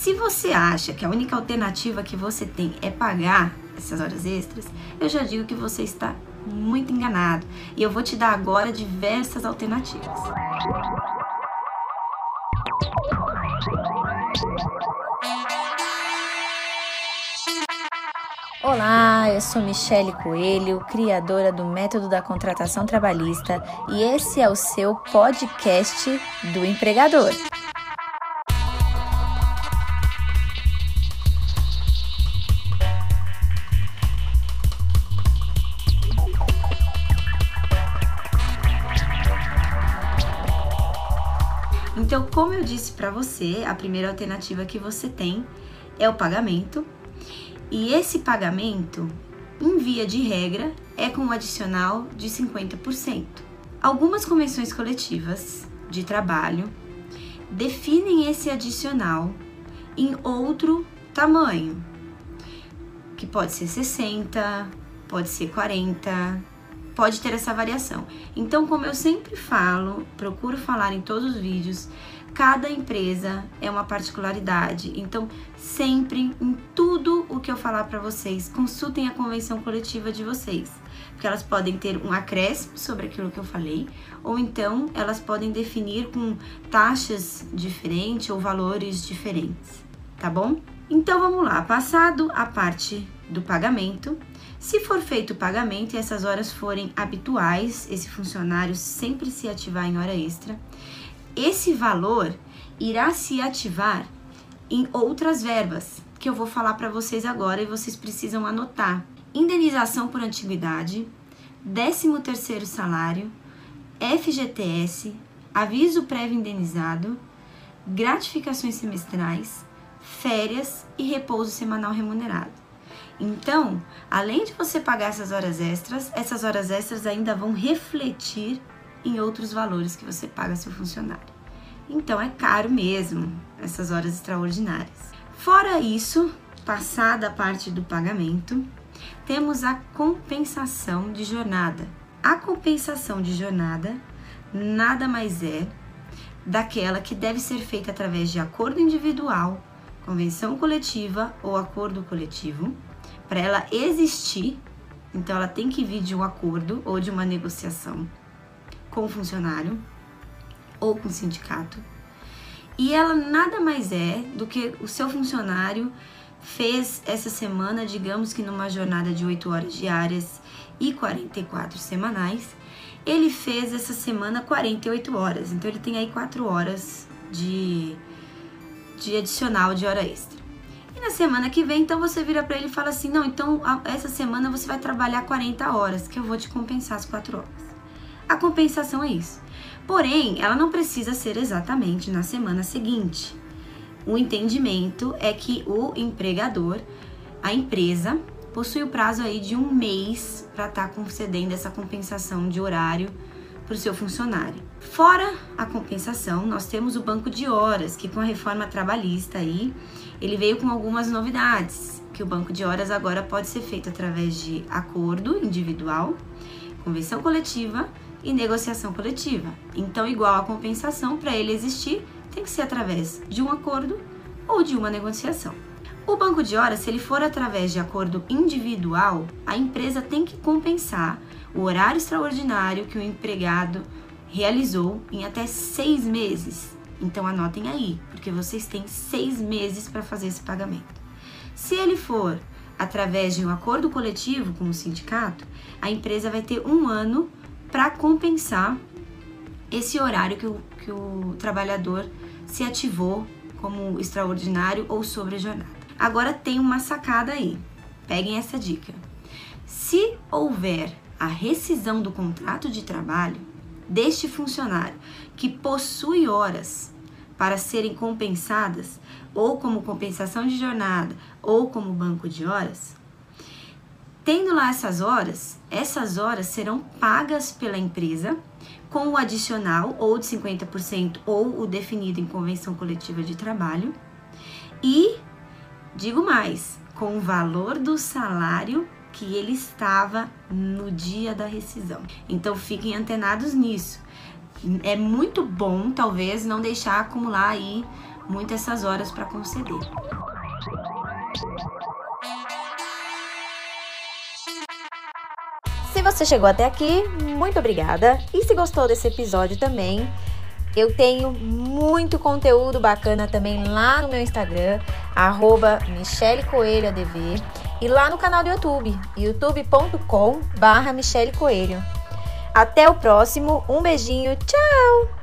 Se você acha que a única alternativa que você tem é pagar essas horas extras, eu já digo que você está muito enganado. E eu vou te dar agora diversas alternativas. Olá, eu sou Michele Coelho, criadora do Método da Contratação Trabalhista, e esse é o seu podcast do empregador. Então, como eu disse para você, a primeira alternativa que você tem é o pagamento. E esse pagamento, em via de regra, é com um adicional de 50%. Algumas convenções coletivas de trabalho definem esse adicional em outro tamanho, que pode ser 60, pode ser 40, pode ter essa variação. Então, como eu sempre falo, procuro falar em todos os vídeos, cada empresa é uma particularidade. Então, sempre em tudo o que eu falar para vocês, consultem a convenção coletiva de vocês, porque elas podem ter um acréscimo sobre aquilo que eu falei, ou então elas podem definir com taxas diferentes ou valores diferentes, tá bom? Então vamos lá, passado a parte do pagamento, se for feito o pagamento e essas horas forem habituais, esse funcionário sempre se ativar em hora extra, esse valor irá se ativar em outras verbas que eu vou falar para vocês agora e vocês precisam anotar. Indenização por antiguidade, 13 terceiro salário, FGTS, aviso prévio indenizado, gratificações semestrais, férias e repouso semanal remunerado. Então, além de você pagar essas horas extras, essas horas extras ainda vão refletir em outros valores que você paga seu funcionário. Então é caro mesmo essas horas extraordinárias. Fora isso, passada a parte do pagamento, temos a compensação de jornada. A compensação de jornada nada mais é daquela que deve ser feita através de acordo individual, convenção coletiva ou acordo coletivo para ela existir, então ela tem que vir de um acordo ou de uma negociação com o funcionário ou com o sindicato. E ela nada mais é do que o seu funcionário fez essa semana, digamos que numa jornada de 8 horas diárias e 44 semanais, ele fez essa semana 48 horas. Então ele tem aí 4 horas de, de adicional de hora extra. E na semana que vem, então você vira para ele e fala assim: não, então essa semana você vai trabalhar 40 horas, que eu vou te compensar as 4 horas. A compensação é isso. Porém, ela não precisa ser exatamente na semana seguinte. O entendimento é que o empregador, a empresa, possui o prazo aí de um mês para estar tá concedendo essa compensação de horário para o seu funcionário. Fora a compensação, nós temos o banco de horas, que com a reforma trabalhista aí ele veio com algumas novidades, que o banco de horas agora pode ser feito através de acordo individual, convenção coletiva e negociação coletiva. Então, igual a compensação, para ele existir, tem que ser através de um acordo ou de uma negociação. O banco de horas, se ele for através de acordo individual, a empresa tem que compensar o horário extraordinário que o empregado realizou em até seis meses então anotem aí, porque vocês têm seis meses para fazer esse pagamento. Se ele for através de um acordo coletivo com o sindicato, a empresa vai ter um ano para compensar esse horário que o, que o trabalhador se ativou como extraordinário ou sobre jornada. Agora tem uma sacada aí. Peguem essa dica. Se houver a rescisão do contrato de trabalho deste funcionário que possui horas para serem compensadas, ou como compensação de jornada, ou como banco de horas, tendo lá essas horas, essas horas serão pagas pela empresa com o adicional ou de 50% ou o definido em convenção coletiva de trabalho e digo mais, com o valor do salário que ele estava no dia da rescisão. Então fiquem antenados nisso é muito bom, talvez, não deixar acumular aí muito essas horas para conceder. Se você chegou até aqui, muito obrigada. E se gostou desse episódio também, eu tenho muito conteúdo bacana também lá no meu Instagram, arroba Michele Coelho ADV, e lá no canal do YouTube, youtube.com barra Coelho. Até o próximo, um beijinho, tchau!